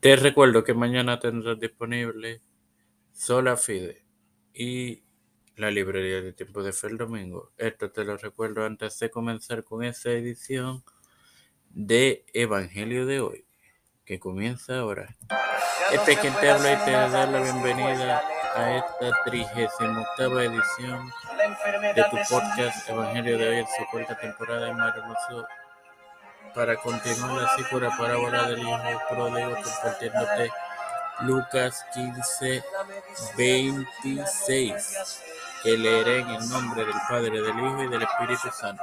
Te recuerdo que mañana tendrás disponible Sola Fide y la librería de tiempo de fe el domingo. Esto te lo recuerdo antes de comenzar con esta edición de Evangelio de hoy, que comienza ahora. Este es quien te habla y te da la bienvenida a esta trigésima octava edición de tu podcast Evangelio de hoy en su cuarta temporada de Mar Hermoso para continuar así por la parábola del hijo pródigo compartiéndote Lucas 15, 26, que leeré en el nombre del Padre, del Hijo y del Espíritu Santo.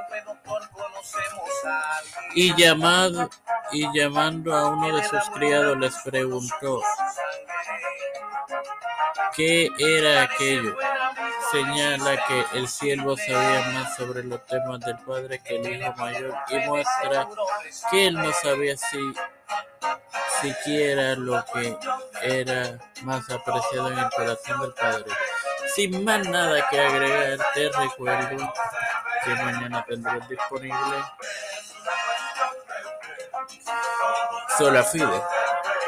Y, llamado, y llamando a uno de sus criados les preguntó, ¿qué era aquello? Señala que el siervo sabía más sobre los temas del padre que el hijo mayor y muestra que él no sabía si siquiera lo que era más apreciado en el corazón del padre. Sin más nada que agregar, te recuerdo que mañana tendrás disponible Sola Fide.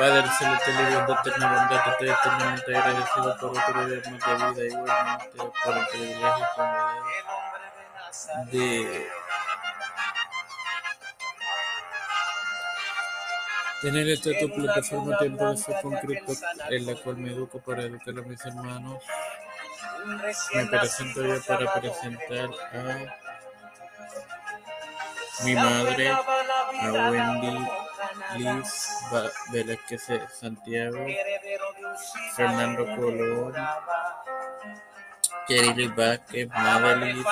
Padre celestial y Dios de eterna bondad, estoy eternamente agradecido por otro día de vida, igualmente por el privilegio que de tener esta tu plataforma tiempo de fe con en la cual me educo para educar a mis hermanos. Me presento yo para presentar a mi madre, a Wendy Liz Velázquez Santiago, Fernando Colón, Kerry Vázquez, Madeline,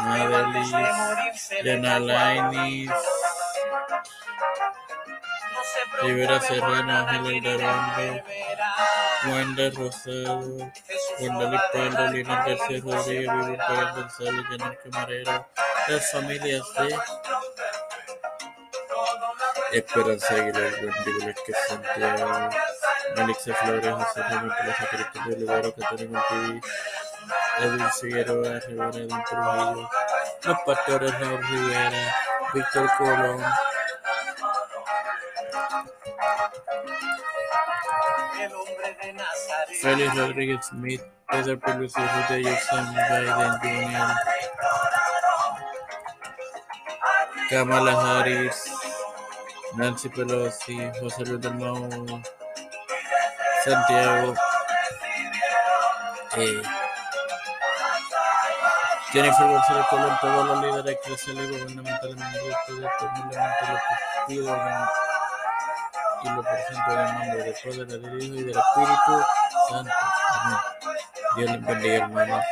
Madeline, Yana Lainis, Rivera Serrano, Ángel Eldarondo, Wanda Rosado, Wanda Pablo, Lina García Rodríguez, González, Janet Camarero, las familias de Esperanza Aguilar, Wendy que Santiago, Melissa Flores, José Ramón Plaza, Cristian de Olivero, Católico TV, Edwin Figueroa, Rivera de Trujillo, Los Pastores Raúl Rivera, Víctor Colón, Félix Rodríguez Smith, Pedro Peluso, Ruta Jackson, Biden Jr., Kamala Harris, Nancy Pelosi, José Luis del Mau, Santiago, eh, Jennifer González Colón, todos los líderes eclesiales y gubernamentales de este humildemente lo pido y lo presento en el nombre del Padre, del Hijo y del Espíritu Santo. Amén. Dios les bendiga, hermanos.